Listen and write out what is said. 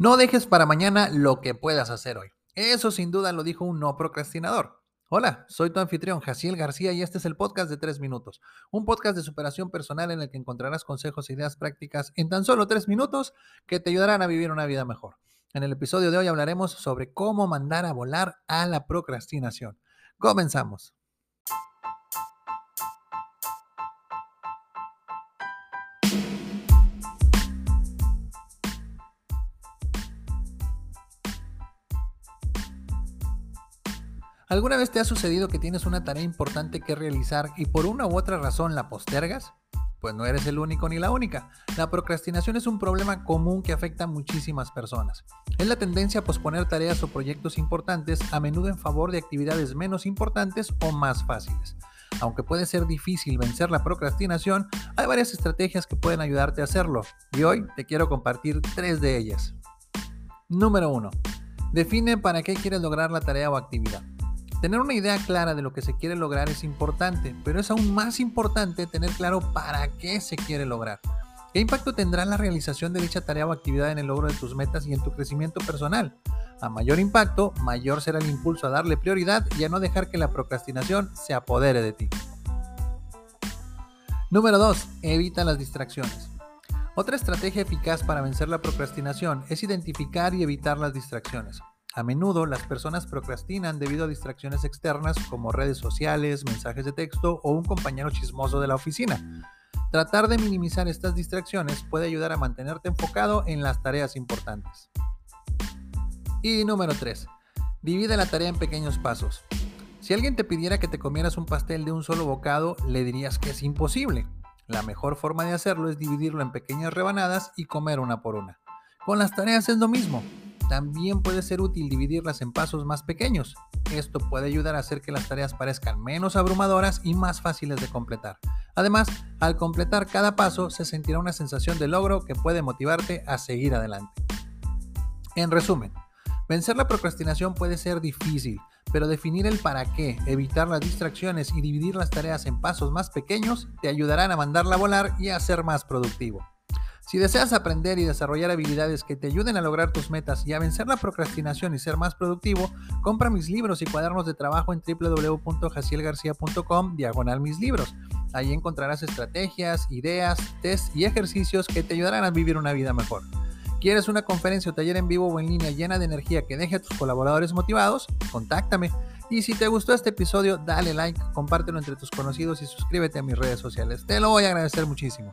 No dejes para mañana lo que puedas hacer hoy. Eso sin duda lo dijo un no procrastinador. Hola, soy tu anfitrión, Jaciel García, y este es el podcast de 3 minutos. Un podcast de superación personal en el que encontrarás consejos e ideas prácticas en tan solo 3 minutos que te ayudarán a vivir una vida mejor. En el episodio de hoy hablaremos sobre cómo mandar a volar a la procrastinación. Comenzamos. ¿Alguna vez te ha sucedido que tienes una tarea importante que realizar y por una u otra razón la postergas? Pues no eres el único ni la única. La procrastinación es un problema común que afecta a muchísimas personas. Es la tendencia a posponer tareas o proyectos importantes a menudo en favor de actividades menos importantes o más fáciles. Aunque puede ser difícil vencer la procrastinación, hay varias estrategias que pueden ayudarte a hacerlo y hoy te quiero compartir tres de ellas. Número 1. Define para qué quieres lograr la tarea o actividad. Tener una idea clara de lo que se quiere lograr es importante, pero es aún más importante tener claro para qué se quiere lograr. ¿Qué impacto tendrá la realización de dicha tarea o actividad en el logro de tus metas y en tu crecimiento personal? A mayor impacto, mayor será el impulso a darle prioridad y a no dejar que la procrastinación se apodere de ti. Número 2. Evita las distracciones. Otra estrategia eficaz para vencer la procrastinación es identificar y evitar las distracciones. A menudo las personas procrastinan debido a distracciones externas como redes sociales, mensajes de texto o un compañero chismoso de la oficina. Tratar de minimizar estas distracciones puede ayudar a mantenerte enfocado en las tareas importantes. Y número 3. Divide la tarea en pequeños pasos. Si alguien te pidiera que te comieras un pastel de un solo bocado, le dirías que es imposible. La mejor forma de hacerlo es dividirlo en pequeñas rebanadas y comer una por una. Con las tareas es lo mismo. También puede ser útil dividirlas en pasos más pequeños. Esto puede ayudar a hacer que las tareas parezcan menos abrumadoras y más fáciles de completar. Además, al completar cada paso se sentirá una sensación de logro que puede motivarte a seguir adelante. En resumen, vencer la procrastinación puede ser difícil, pero definir el para qué, evitar las distracciones y dividir las tareas en pasos más pequeños te ayudarán a mandarla a volar y a ser más productivo. Si deseas aprender y desarrollar habilidades que te ayuden a lograr tus metas y a vencer la procrastinación y ser más productivo, compra mis libros y cuadernos de trabajo en www.jacielgarcia.com diagonal mis libros. Ahí encontrarás estrategias, ideas, tests y ejercicios que te ayudarán a vivir una vida mejor. ¿Quieres una conferencia o taller en vivo o en línea llena de energía que deje a tus colaboradores motivados? Contáctame. Y si te gustó este episodio, dale like, compártelo entre tus conocidos y suscríbete a mis redes sociales. Te lo voy a agradecer muchísimo.